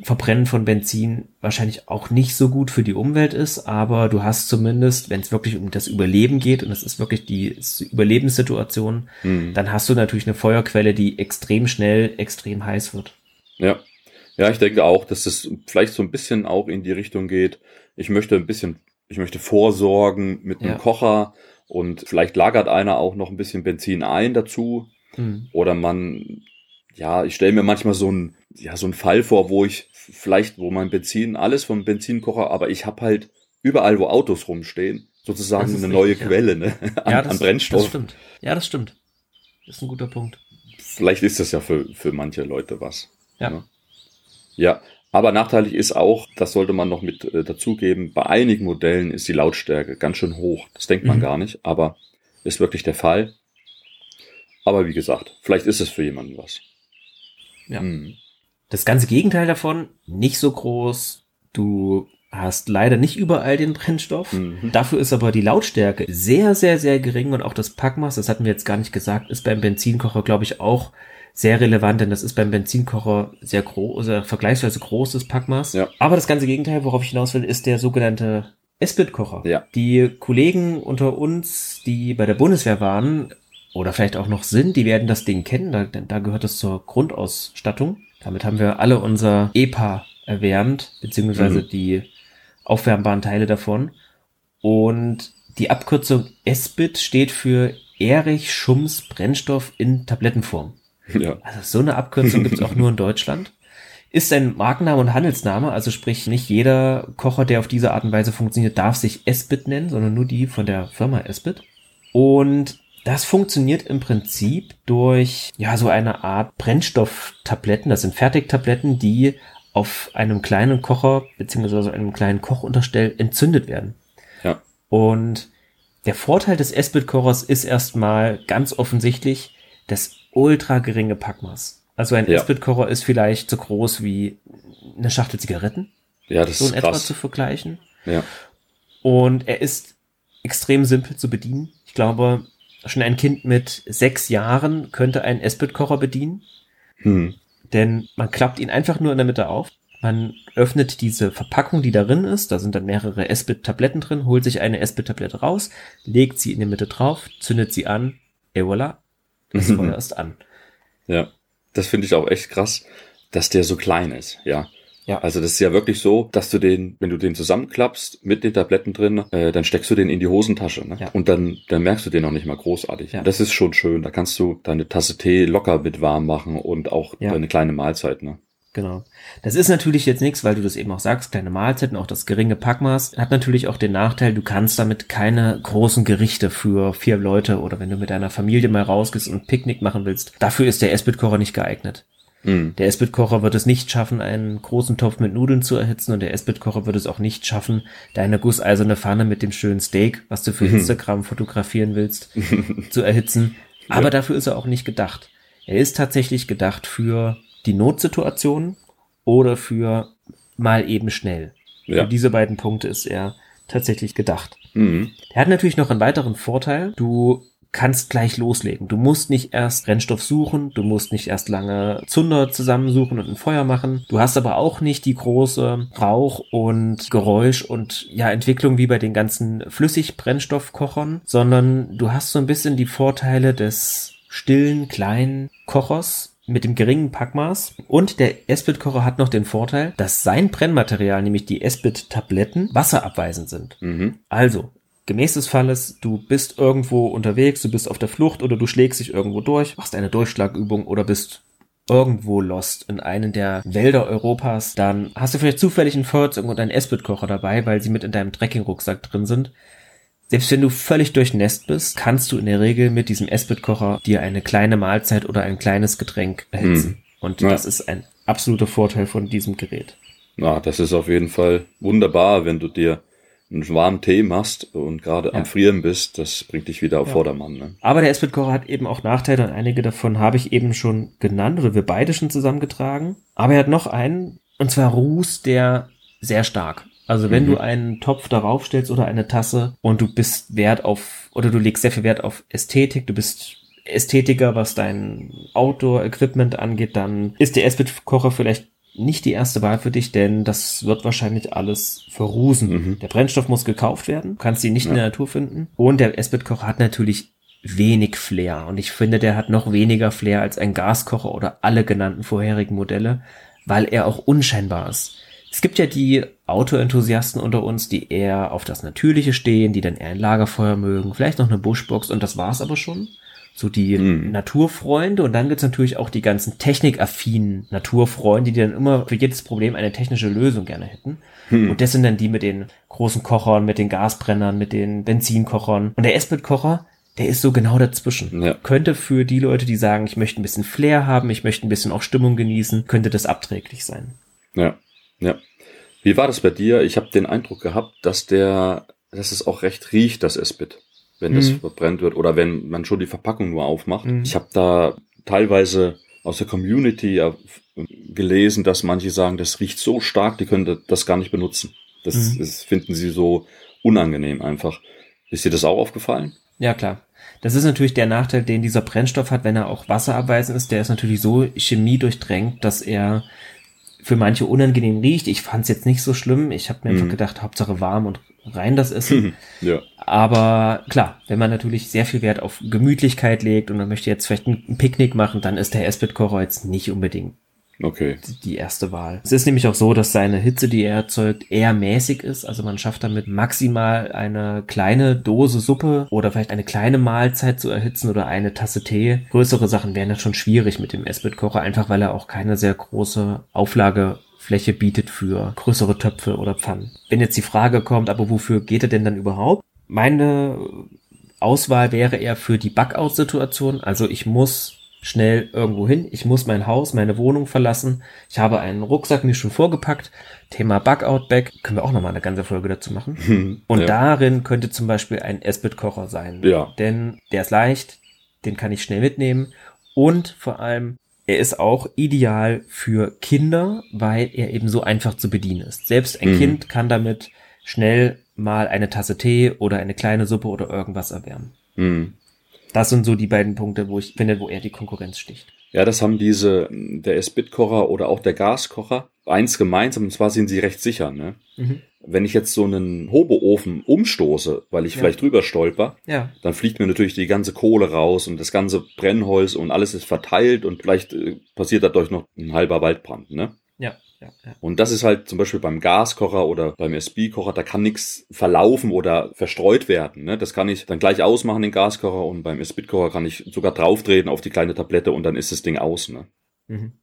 Verbrennen von Benzin wahrscheinlich auch nicht so gut für die Umwelt ist, aber du hast zumindest, wenn es wirklich um das Überleben geht und es ist wirklich die Überlebenssituation, mhm. dann hast du natürlich eine Feuerquelle, die extrem schnell, extrem heiß wird. Ja. Ja, ich denke auch, dass es vielleicht so ein bisschen auch in die Richtung geht. Ich möchte ein bisschen, ich möchte vorsorgen mit einem ja. Kocher und vielleicht lagert einer auch noch ein bisschen Benzin ein dazu. Mhm. Oder man ja, ich stelle mir manchmal so ein, ja, so ein Fall vor, wo ich vielleicht, wo mein Benzin, alles vom Benzinkocher, aber ich habe halt überall, wo Autos rumstehen, sozusagen eine neue richtig, Quelle ne? an, ja, das, an Brennstoff. Das stimmt. Ja, das stimmt. Das ist ein guter Punkt. Vielleicht ist das ja für, für manche Leute was. Ja. Ne? Ja, aber nachteilig ist auch, das sollte man noch mit äh, dazugeben, bei einigen Modellen ist die Lautstärke ganz schön hoch. Das denkt man mhm. gar nicht, aber ist wirklich der Fall. Aber wie gesagt, vielleicht ist es für jemanden was. Ja. Mhm. Das ganze Gegenteil davon, nicht so groß. Du hast leider nicht überall den Brennstoff. Mhm. Dafür ist aber die Lautstärke sehr, sehr, sehr gering und auch das Packmaß, das hatten wir jetzt gar nicht gesagt, ist beim Benzinkocher, glaube ich, auch sehr relevant, denn das ist beim Benzinkocher sehr groß, sehr vergleichsweise großes Packmaß. Ja. Aber das ganze Gegenteil, worauf ich hinaus will, ist der sogenannte S-Bit-Kocher. Ja. Die Kollegen unter uns, die bei der Bundeswehr waren, oder vielleicht auch noch sind, die werden das Ding kennen, da, da gehört es zur Grundausstattung. Damit haben wir alle unser EPA erwärmt, beziehungsweise mhm. die aufwärmbaren Teile davon. Und die Abkürzung SBIT steht für Erich Schums Brennstoff in Tablettenform. Ja. Also so eine Abkürzung gibt's auch nur in Deutschland. Ist ein Markenname und Handelsname, also sprich nicht jeder Kocher, der auf diese Art und Weise funktioniert, darf sich SBIT nennen, sondern nur die von der Firma SBIT. Und das funktioniert im Prinzip durch, ja, so eine Art Brennstofftabletten. Das sind Fertigtabletten, die auf einem kleinen Kocher beziehungsweise einem kleinen Kochunterstell entzündet werden. Ja. Und der Vorteil des S-Bit-Kochers ist erstmal ganz offensichtlich das ultra geringe Packmaß. Also ein ja. S-Bit-Kocher ist vielleicht so groß wie eine Schachtel Zigaretten. Ja, das so in ist etwa krass. zu vergleichen. Ja. Und er ist extrem simpel zu bedienen. Ich glaube, schon ein Kind mit sechs Jahren könnte einen Esbit-Kocher bedienen. Hm. Denn man klappt ihn einfach nur in der Mitte auf. Man öffnet diese Verpackung, die darin ist. Da sind dann mehrere Esbit-Tabletten drin, holt sich eine Esbit-Tablette raus, legt sie in die Mitte drauf, zündet sie an, et voilà, das Feuer ist an. Ja, das finde ich auch echt krass, dass der so klein ist, ja. Ja. Also das ist ja wirklich so, dass du den, wenn du den zusammenklappst mit den Tabletten drin, äh, dann steckst du den in die Hosentasche. Ne? Ja. Und dann, dann merkst du den auch nicht mal großartig. Ja. Das ist schon schön. Da kannst du deine Tasse Tee locker mit warm machen und auch ja. eine kleine Mahlzeit. Ne? Genau. Das ist natürlich jetzt nichts, weil du das eben auch sagst, kleine Mahlzeiten, auch das geringe Packmaß hat natürlich auch den Nachteil, du kannst damit keine großen Gerichte für vier Leute oder wenn du mit deiner Familie mal rausgehst und Picknick machen willst. Dafür ist der Esbit-Kocher nicht geeignet. Mhm. Der Esbit-Kocher wird es nicht schaffen, einen großen Topf mit Nudeln zu erhitzen und der Esbit-Kocher wird es auch nicht schaffen, deine gusseiserne Pfanne mit dem schönen Steak, was du für mhm. Instagram fotografieren willst, zu erhitzen. Aber ja. dafür ist er auch nicht gedacht. Er ist tatsächlich gedacht für die Notsituation oder für mal eben schnell. Ja. Für diese beiden Punkte ist er tatsächlich gedacht. Mhm. Er hat natürlich noch einen weiteren Vorteil. Du kannst gleich loslegen. Du musst nicht erst Brennstoff suchen, du musst nicht erst lange Zunder zusammensuchen und ein Feuer machen. Du hast aber auch nicht die große Rauch- und Geräusch- und ja, Entwicklung wie bei den ganzen Flüssigbrennstoffkochern, sondern du hast so ein bisschen die Vorteile des stillen, kleinen Kochers mit dem geringen Packmaß. Und der Esbit-Kocher hat noch den Vorteil, dass sein Brennmaterial, nämlich die Esbit-Tabletten, wasserabweisend sind. Mhm. Also, gemäß des Falles, du bist irgendwo unterwegs, du bist auf der Flucht oder du schlägst dich irgendwo durch, machst eine Durchschlagübung oder bist irgendwo lost in einen der Wälder Europas, dann hast du vielleicht zufällig einen Feuerzeug und einen Esbit-Kocher dabei, weil sie mit in deinem Trekkingrucksack drin sind. Selbst wenn du völlig durchnässt bist, kannst du in der Regel mit diesem Esbit-Kocher dir eine kleine Mahlzeit oder ein kleines Getränk erhitzen. Hm. Und Ja. das ist ein absoluter Vorteil von diesem Gerät. Na, das ist auf jeden Fall wunderbar, wenn du dir einen warmen Tee machst und gerade Ja. am Frieren bist. Das bringt dich wieder auf Ja. Vordermann. Ne? Aber der Esbit-Kocher hat eben auch Nachteile und einige davon habe ich eben schon genannt oder wir beide schon zusammengetragen. Aber er hat noch einen, und zwar rußt der sehr stark. Also wenn Mhm. du einen Topf darauf stellst oder eine Tasse und du bist Wert auf, oder du legst sehr viel Wert auf Ästhetik, du bist Ästhetiker, was dein Outdoor-Equipment angeht, dann ist der Esbit-Kocher vielleicht nicht die erste Wahl für dich, denn das wird wahrscheinlich alles verrusen. Mhm. Der Brennstoff muss gekauft werden, kannst ihn nicht in Ja. der Natur finden. Und der Esbit-Kocher hat natürlich wenig Flair. Und ich finde, der hat noch weniger Flair als ein Gaskocher oder alle genannten vorherigen Modelle, weil er auch unscheinbar ist. Es gibt ja die Autoenthusiasten unter uns, die eher auf das Natürliche stehen, die dann eher ein Lagerfeuer mögen, vielleicht noch eine Bushbox und das war's aber schon. So die Mhm. Naturfreunde und dann gibt's natürlich auch die ganzen technikaffinen Naturfreunde, die dann immer für jedes Problem eine technische Lösung gerne hätten. Hm. Und das sind dann die mit den großen Kochern, mit den Gasbrennern, mit den Benzinkochern. Und der Esbit-Kocher, der ist so genau dazwischen. Ja. Könnte für die Leute, die sagen, ich möchte ein bisschen Flair haben, ich möchte ein bisschen auch Stimmung genießen, könnte das abträglich sein. Ja, ja. Wie war das bei dir? Ich habe den Eindruck gehabt, dass der, dass es auch recht riecht, das Esbit, wenn das Mhm. verbrennt wird oder wenn man schon die Verpackung nur aufmacht. Mhm. Ich habe da teilweise aus der Community ja gelesen, dass manche sagen, das riecht so stark, die können das gar nicht benutzen. Das, Mhm. das finden sie so unangenehm einfach. Ist dir das auch aufgefallen? Ja, klar. Das ist natürlich der Nachteil, den dieser Brennstoff hat, wenn er auch wasserabweisend ist. Der ist natürlich so chemiedurchdrängt, dass er für manche unangenehm riecht. Ich fand es jetzt nicht so schlimm. Ich habe mir einfach Mhm. gedacht, Hauptsache warm und rein das Essen. ja. Aber klar, wenn man natürlich sehr viel Wert auf Gemütlichkeit legt und man möchte jetzt vielleicht ein Picknick machen, dann ist der Esbit-Kocher jetzt nicht unbedingt Okay. die erste Wahl. Es ist nämlich auch so, dass seine Hitze, die er erzeugt, eher mäßig ist. Also man schafft damit maximal eine kleine Dose Suppe oder vielleicht eine kleine Mahlzeit zu erhitzen oder eine Tasse Tee. Größere Sachen wären dann schon schwierig mit dem Esbit-Kocher, einfach weil er auch keine sehr große Auflagefläche bietet für größere Töpfe oder Pfannen. Wenn jetzt die Frage kommt, aber wofür geht er denn dann überhaupt? Meine Auswahl wäre eher für die Backout-Situation. Also ich muss schnell irgendwo hin. Ich muss mein Haus, meine Wohnung verlassen. Ich habe einen Rucksack mir schon vorgepackt. Thema Backout-Bag. Können wir auch nochmal eine ganze Folge dazu machen. Und ja. darin könnte zum Beispiel ein Esbit-Kocher sein. Ja. Denn der ist leicht, den kann ich schnell mitnehmen. Und vor allem, er ist auch ideal für Kinder, weil er eben so einfach zu bedienen ist. Selbst ein Mhm. Kind kann damit schnell mal eine Tasse Tee oder eine kleine Suppe oder irgendwas erwärmen. Hm. Das sind so die beiden Punkte, wo ich finde, wo er die Konkurrenz sticht. Ja, das haben diese, der S-Bit-Kocher oder auch der Gaskocher eins gemeinsam, und zwar sind sie recht sicher. Ne? Wenn ich jetzt so einen Hoboofen umstoße, weil ich Ja. vielleicht drüber stolper, Ja, dann fliegt mir natürlich die ganze Kohle raus und das ganze Brennholz und alles ist verteilt und vielleicht äh, passiert dadurch noch ein halber Waldbrand. Ne? ja, ja, ja. Und das ist halt zum Beispiel beim Gaskocher oder beim SB-Kocher, da kann nichts verlaufen oder verstreut werden. Ne? Das kann ich dann gleich ausmachen, den Gaskocher, und beim SB-Kocher kann ich sogar drauftreten auf die kleine Tablette und dann ist das Ding aus. Ne? Mhm.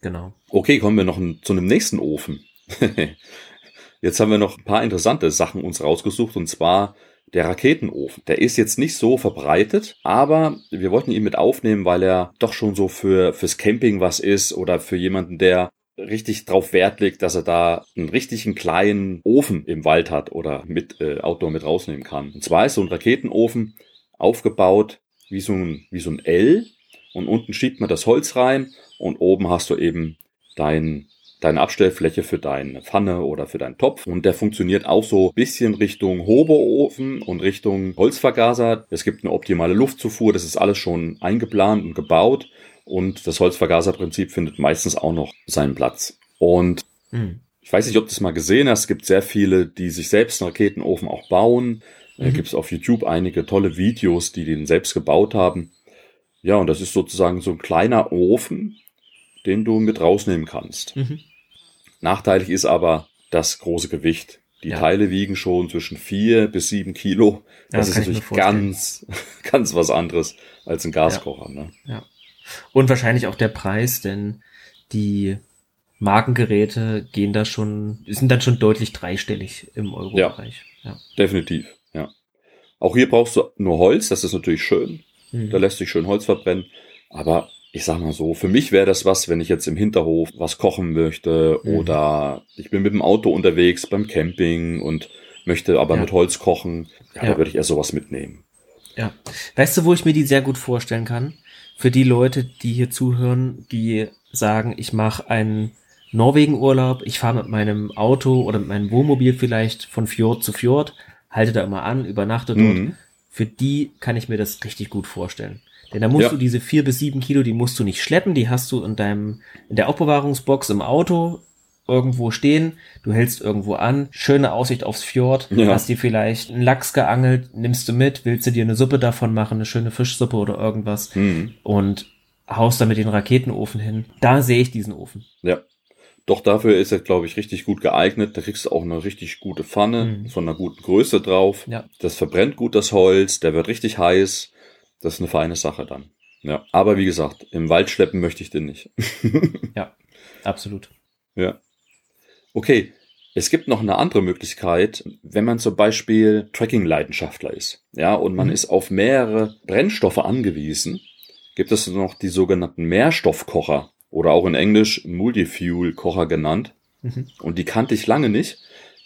Genau. Okay, kommen wir noch zu einem nächsten Ofen. Jetzt haben wir noch ein paar interessante Sachen uns rausgesucht und zwar der Raketenofen. Der ist jetzt nicht so verbreitet, aber wir wollten ihn mit aufnehmen, weil er doch schon so für fürs Camping was ist oder für jemanden, der richtig drauf Wert legt, dass er da einen richtigen kleinen Ofen im Wald hat oder mit äh, Outdoor mit rausnehmen kann. Und zwar ist so ein Raketenofen aufgebaut wie so ein wie so ein L und unten schiebt man das Holz rein und oben hast du eben dein deine Abstellfläche für deine Pfanne oder für deinen Topf. Und der funktioniert auch so ein bisschen Richtung Hoboofen und Richtung Holzvergaser. Es gibt eine optimale Luftzufuhr, das ist alles schon eingeplant und gebaut. Und das Holzvergaserprinzip findet meistens auch noch seinen Platz. Und mhm. ich weiß nicht, ob du das mal gesehen hast. Es gibt sehr viele, die sich selbst einen Raketenofen auch bauen. Mhm. Da gibt es auf YouTube einige tolle Videos, die den selbst gebaut haben. Ja, und das ist sozusagen so ein kleiner Ofen, den du mit rausnehmen kannst. Mhm. Nachteilig ist aber das große Gewicht. Die ja. Teile wiegen schon zwischen vier bis sieben Kilo. Das ja, ist natürlich ganz, ganz was anderes als ein Gaskocher. Ja. Ne? ja. Und wahrscheinlich auch der Preis, denn die Markengeräte gehen da schon, sind dann schon deutlich dreistellig im Euro-Bereich. Ja, ja, definitiv, ja. Auch hier brauchst du nur Holz, das ist natürlich schön. Mhm. Da lässt sich schön Holz verbrennen. Aber ich sag mal so, für mich wäre das was, wenn ich jetzt im Hinterhof was kochen möchte mhm. oder ich bin mit dem Auto unterwegs beim Camping und möchte aber ja. mit Holz kochen, ja, ja. da würde ich eher sowas mitnehmen. Ja. Weißt du, wo ich mir die sehr gut vorstellen kann? Für die Leute, die hier zuhören, die sagen, ich mache einen Norwegen-Urlaub, ich fahre mit meinem Auto oder mit meinem Wohnmobil vielleicht von Fjord zu Fjord, halte da immer an, übernachte dort. Mhm. Für die kann ich mir das richtig gut vorstellen. Denn da musst ja. du diese vier bis sieben Kilo, die musst du nicht schleppen, die hast du in deinem, in der Aufbewahrungsbox im Auto irgendwo stehen, du hältst irgendwo an, schöne Aussicht aufs Fjord, ja. hast dir vielleicht einen Lachs geangelt, nimmst du mit, willst du dir eine Suppe davon machen, eine schöne Fischsuppe oder irgendwas mhm. und haust damit den Raketenofen hin. Da sehe ich diesen Ofen. Ja. Doch dafür ist er, glaube ich, richtig gut geeignet. Da kriegst du auch eine richtig gute Pfanne mhm. von einer guten Größe drauf. Ja. Das verbrennt gut das Holz, der wird richtig heiß. Das ist eine feine Sache dann. Ja, aber wie gesagt, im Wald schleppen möchte ich den nicht. ja, absolut. Ja. Okay, es gibt noch eine andere Möglichkeit, wenn man zum Beispiel Tracking-Leidenschaftler ist, ja, und man mhm. ist auf mehrere Brennstoffe angewiesen, gibt es noch die sogenannten Mehrstoffkocher oder auch in Englisch Multifuel-Kocher genannt. Mhm. Und die kannte ich lange nicht.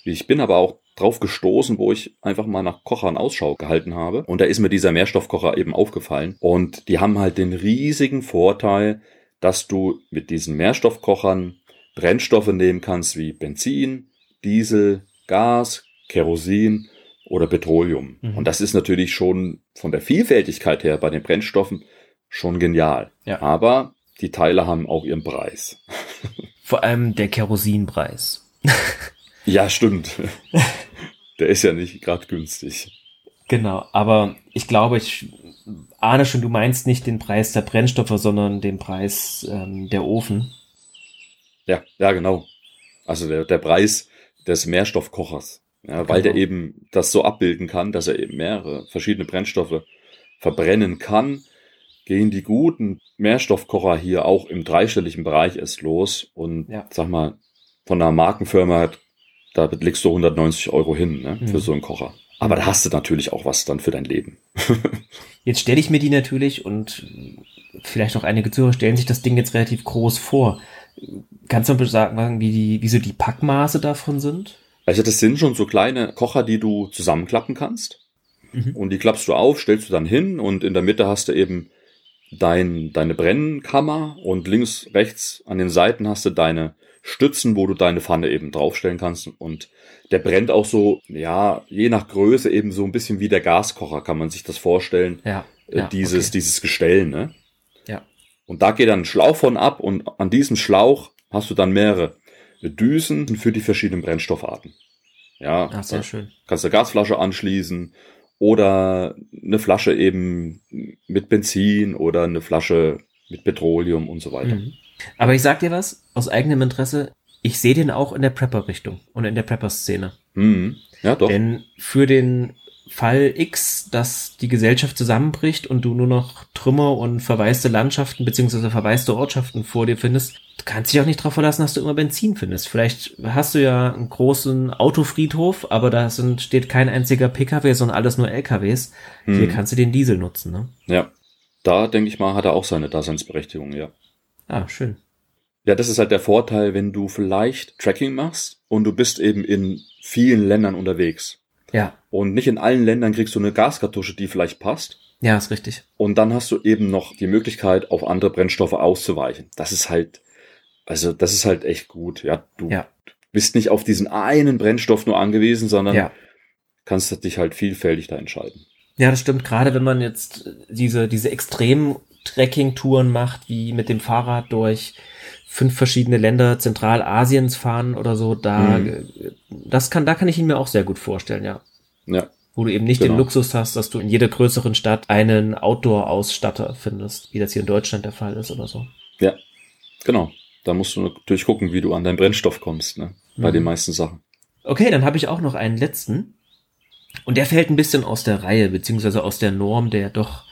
Ich bin aber auch drauf gestoßen, wo ich einfach mal nach Kochern Ausschau gehalten habe. Und da ist mir dieser Mehrstoffkocher eben aufgefallen. Und die haben halt den riesigen Vorteil, dass du mit diesen Mehrstoffkochern Brennstoffe nehmen kannst wie Benzin, Diesel, Gas, Kerosin oder Petroleum. Mhm. Und das ist natürlich schon von der Vielfältigkeit her bei den Brennstoffen schon genial. Ja. Aber die Teile haben auch ihren Preis. Vor allem der Kerosinpreis. Ja, stimmt. Der ist ja nicht gerade günstig. Genau, aber ich glaube, ich ahne schon, du meinst nicht den Preis der Brennstoffe, sondern den Preis ähm, der Ofen. Ja, ja, genau. Also der, der Preis des Mehrstoffkochers. Ja, genau. weil der eben das so abbilden kann, dass er eben mehrere verschiedene Brennstoffe verbrennen kann, gehen die guten Mehrstoffkocher hier auch im dreistelligen Bereich erst los. Und ja. sag mal, von einer Markenfirma da legst du 190 Euro hin ne, für mhm. so einen Kocher. Aber da hast du natürlich auch was dann für dein Leben. jetzt stelle ich mir die natürlich und vielleicht auch einige Zuhörer stellen sich das Ding jetzt relativ groß vor. Kannst du mal sagen, wie, die, wie so die Packmaße davon sind? Also das sind schon so kleine Kocher, die du zusammenklappen kannst. Mhm. Und die klappst du auf, stellst du dann hin und in der Mitte hast du eben dein, deine Brennkammer und links, rechts an den Seiten hast du deine Stützen, wo du deine Pfanne eben draufstellen kannst. Und der brennt auch so, ja, je nach Größe eben so ein bisschen wie der Gaskocher, kann man sich das vorstellen. Ja. Äh, ja dieses, okay. dieses Gestell, ne? Ja. Und da geht dann ein Schlauch von ab und an diesem Schlauch hast du dann mehrere Düsen für die verschiedenen Brennstoffarten. Ja. Ach, sehr schön. Kannst du Gasflasche anschließen oder eine Flasche eben mit Benzin oder eine Flasche mit Petroleum und so weiter. Mhm. Aber ich sag dir was, aus eigenem Interesse, ich sehe den auch in der Prepper-Richtung und in der Prepper-Szene. Mhm. Ja, doch. Denn für den Fall X, dass die Gesellschaft zusammenbricht und du nur noch Trümmer und verwaiste Landschaften beziehungsweise verwaiste Ortschaften vor dir findest, du kannst dich auch nicht darauf verlassen, dass du immer Benzin findest. Vielleicht hast du ja einen großen Autofriedhof, aber da sind, steht kein einziger PKW, sondern alles nur LKWs. Mhm. Hier kannst du den Diesel nutzen, ne? Ja. Da, denke ich mal, hat er auch seine Daseinsberechtigung, ja. Ah, schön. Ja, das ist halt der Vorteil, wenn du vielleicht Tracking machst und du bist eben in vielen Ländern unterwegs. Ja. Und nicht in allen Ländern kriegst du eine Gaskartusche, die vielleicht passt. Ja, ist richtig. Und dann hast du eben noch die Möglichkeit, auf andere Brennstoffe auszuweichen. Das ist halt Also das ist halt echt gut. Ja, du Ja. bist nicht auf diesen einen Brennstoff nur angewiesen, sondern Ja. kannst dich halt vielfältig da entscheiden. Ja, das stimmt. Gerade wenn man jetzt diese, diese extremen Trekking-Touren macht, wie mit dem Fahrrad durch fünf verschiedene Länder Zentralasiens fahren oder so, da, Mhm. das kann, da kann ich ihn mir auch sehr gut vorstellen, ja. Ja, Wo du eben nicht Genau. den Luxus hast, dass du in jeder größeren Stadt einen Outdoor-Ausstatter findest, wie das hier in Deutschland der Fall ist oder so. ja, genau. Da musst du natürlich gucken, wie du an deinen Brennstoff kommst, ne? Bei Mhm. den meisten Sachen. Okay, dann habe ich auch noch einen letzten. Und der fällt ein bisschen aus der Reihe, beziehungsweise aus der Norm der doch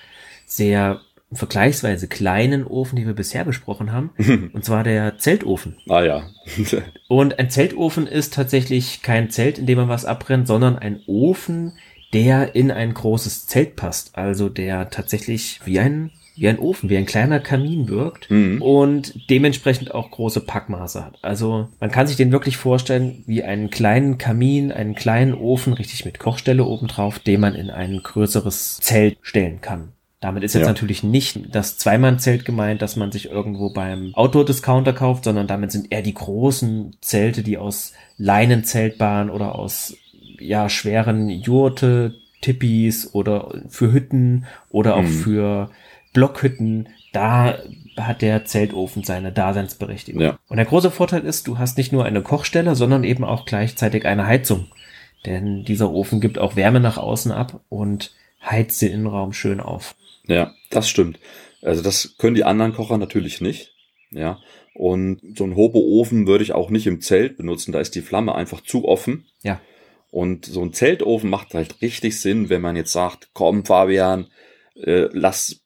sehr vergleichsweise kleinen Ofen, die wir bisher besprochen haben. Und zwar der Zeltofen. ah ja. Und ein Zeltofen ist tatsächlich kein Zelt, in dem man was abbrennt, sondern ein Ofen, der in ein großes Zelt passt. Also der tatsächlich wie ein, wie ein Ofen, wie ein kleiner Kamin wirkt mhm. und dementsprechend auch große Packmaße hat. Also man kann sich den wirklich vorstellen wie einen kleinen Kamin, einen kleinen Ofen, richtig mit Kochstelle obendrauf, den man in ein größeres Zelt stellen kann. Damit ist jetzt Ja. natürlich nicht das Zweimann-Zelt gemeint, das man sich irgendwo beim Outdoor-Discounter kauft, sondern damit sind eher die großen Zelte, die aus Leinenzeltbahn oder aus ja schweren Jurte, Tippis oder für Hütten oder auch Mhm. für Blockhütten. Da hat der Zeltofen seine Daseinsberechtigung. Ja. Und der große Vorteil ist, du hast nicht nur eine Kochstelle, sondern eben auch gleichzeitig eine Heizung. Denn dieser Ofen gibt auch Wärme nach außen ab und heizt den Innenraum schön auf. Ja, das stimmt. Also das können die anderen Kocher natürlich nicht. Ja. Und so einen Hobo-Ofen würde ich auch nicht im Zelt benutzen. Da ist die Flamme einfach zu offen. Ja. Und so ein Zeltofen macht halt richtig Sinn, wenn man jetzt sagt, komm Fabian, äh, lass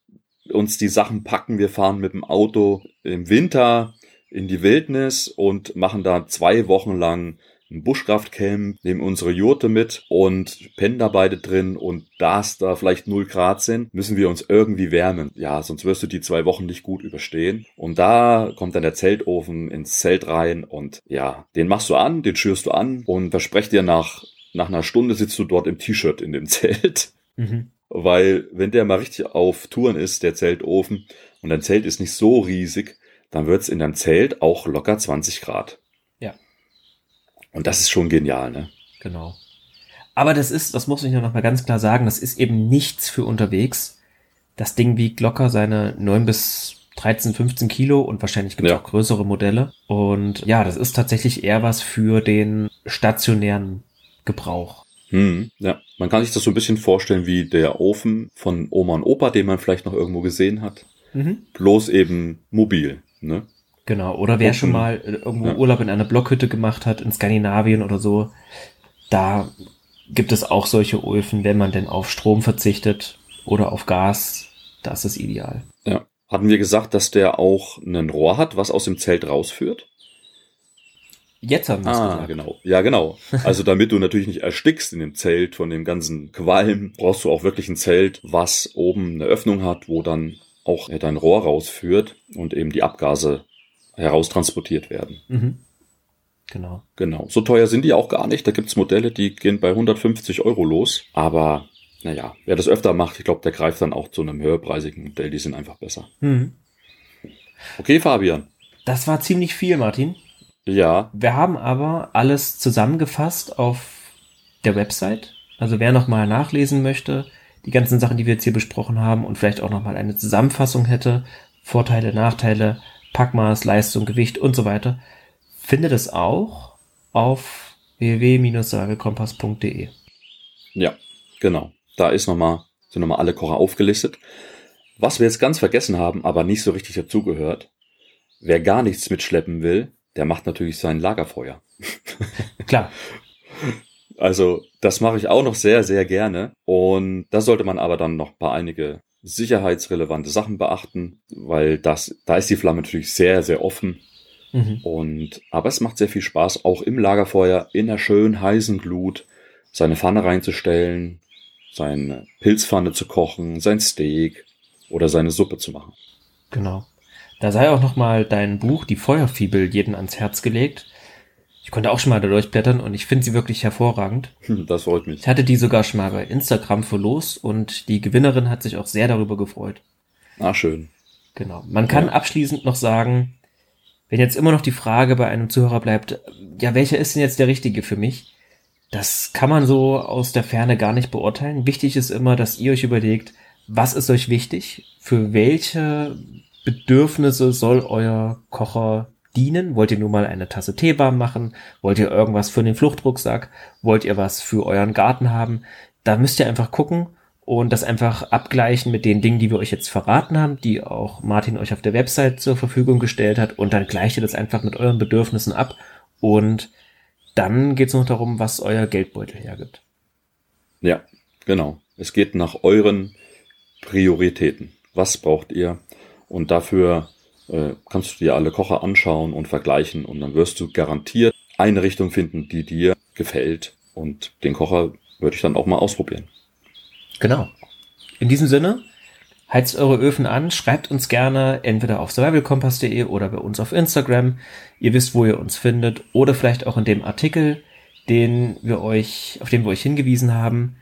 uns die Sachen packen. Wir fahren mit dem Auto im Winter in die Wildnis und machen da zwei Wochen lang ein Buschkraftcamp, nehmen unsere Jurte mit und pennen da beide drin und da es da vielleicht 0 Grad sind, müssen wir uns irgendwie wärmen. Ja, sonst wirst du die zwei Wochen nicht gut überstehen. Und da kommt dann der Zeltofen ins Zelt rein und ja, den machst du an, den schürst du an und versprech dir nach, nach einer Stunde sitzt du dort im T-Shirt in dem Zelt. Mhm. Weil wenn der mal richtig auf Touren ist, der Zeltofen, und dein Zelt ist nicht so riesig, dann wird's in deinem Zelt auch locker 20 Grad. Und das ist schon genial, ne? Genau. Aber das ist, das muss ich nur noch mal ganz klar sagen, das ist eben nichts für unterwegs. Das Ding wiegt locker seine 9 bis 13, 15 Kilo und wahrscheinlich gibt es Ja. auch größere Modelle. Und ja, das ist tatsächlich eher was für den stationären Gebrauch. Hm, ja. Man kann sich das so ein bisschen vorstellen wie der Ofen von Oma und Opa, den man vielleicht noch irgendwo gesehen hat. Mhm. Bloß eben mobil, ne? Genau. Oder wer schon mal äh, irgendwo Ja. Urlaub in einer Blockhütte gemacht hat, in Skandinavien oder so, da gibt es auch solche Öfen, wenn man denn auf Strom verzichtet oder auf Gas. Das ist ideal. Ja. Hatten wir gesagt, dass der auch ein Rohr hat, was aus dem Zelt rausführt? Jetzt haben wir es Ah, gesagt. genau. Ja, genau. Also damit du natürlich nicht erstickst in dem Zelt von dem ganzen Qualm, brauchst du auch wirklich ein Zelt, was oben eine Öffnung hat, wo dann auch dein Rohr rausführt und eben die Abgase heraustransportiert werden. Mhm. Genau. Genau. So teuer sind die auch gar nicht. Da gibt's Modelle, die gehen bei 150 Euro los. Aber naja, wer das öfter macht, ich glaube, der greift dann auch zu einem höherpreisigen Modell. Die sind einfach besser. Mhm. Okay, Fabian. Das war ziemlich viel, Martin. Ja, Wir haben aber alles zusammengefasst auf der Website. Also wer nochmal nachlesen möchte, die ganzen Sachen, die wir jetzt hier besprochen haben und vielleicht auch nochmal eine Zusammenfassung hätte, Vorteile, Nachteile, Packmaß, Leistung, Gewicht und so weiter, findet es auch auf www-sagekompass.de. Ja, genau. Da ist noch mal, sind nochmal alle Kocher aufgelistet. Was wir jetzt ganz vergessen haben, aber nicht so richtig dazugehört, wer gar nichts mitschleppen will, der macht natürlich sein Lagerfeuer. Klar, Also das mache ich auch noch sehr, sehr gerne. Und da sollte man aber dann noch ein paar einige sicherheitsrelevante Sachen beachten, weil das, da ist die Flamme natürlich sehr, sehr offen. mhm. Und, aber es macht sehr viel Spaß, auch im Lagerfeuer in der schön heißen Glut seine Pfanne reinzustellen, seine Pilzpfanne zu kochen, sein Steak oder seine Suppe zu machen. genau. Da sei auch nochmal dein Buch, Die Feuerfibel, jeden ans Herz gelegt. Ich konnte auch schon mal da durchblättern und ich finde sie wirklich hervorragend. Das freut mich. Ich hatte die sogar schon mal bei Instagram verlost und die Gewinnerin hat sich auch sehr darüber gefreut. Ah, schön. Genau. Man kann Ja. abschließend noch sagen, Wenn jetzt immer noch die Frage bei einem Zuhörer bleibt, ja, welcher ist denn jetzt der richtige für mich? Das kann man so aus der Ferne gar nicht beurteilen. Wichtig ist immer, dass ihr euch überlegt, was ist euch wichtig? Für welche Bedürfnisse soll euer Kocher dienen? Wollt ihr nur mal eine Tasse Tee warm machen? Wollt ihr irgendwas für den Fluchtrucksack? Wollt ihr was für euren Garten haben? Da müsst ihr einfach gucken und das einfach abgleichen mit den Dingen, die wir euch jetzt verraten haben, die auch Martin euch auf der Website zur Verfügung gestellt hat und dann gleicht ihr das einfach mit euren Bedürfnissen ab und dann geht es noch darum, was euer Geldbeutel hergibt. Ja, genau. Es geht nach euren Prioritäten. Was braucht ihr? Und dafür äh, kannst du dir alle Kocher anschauen und vergleichen und dann wirst du garantiert eine Richtung finden, die dir gefällt und den Kocher würde ich dann auch mal ausprobieren. Genau. In diesem Sinne, heizt eure Öfen an, schreibt uns gerne entweder auf survivalkompass.de oder bei uns auf Instagram. Ihr wisst, wo ihr uns findet oder vielleicht auch in dem Artikel, den wir euch, auf den wir euch hingewiesen haben,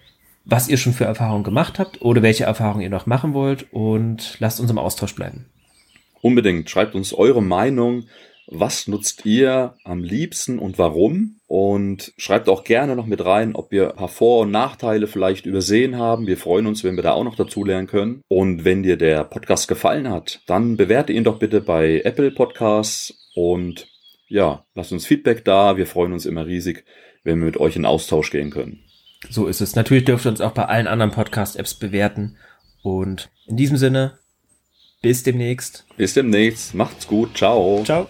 was ihr schon für Erfahrungen gemacht habt oder welche Erfahrungen ihr noch machen wollt und lasst uns im Austausch bleiben. Unbedingt, schreibt uns eure Meinung. Was nutzt ihr am liebsten und warum? Und schreibt auch gerne noch mit rein, ob wir ein paar Vor- und Nachteile vielleicht übersehen haben. Wir freuen uns, wenn wir da auch noch dazu lernen können. Und wenn dir der Podcast gefallen hat, dann bewerte ihn doch bitte bei Apple Podcasts und ja, lasst uns Feedback da. Wir freuen uns immer riesig, wenn wir mit euch in Austausch gehen können. So ist es. Natürlich dürft ihr uns auch bei allen anderen Podcast-Apps bewerten. Und in diesem Sinne, bis demnächst. Bis demnächst. Macht's gut. Ciao. Ciao.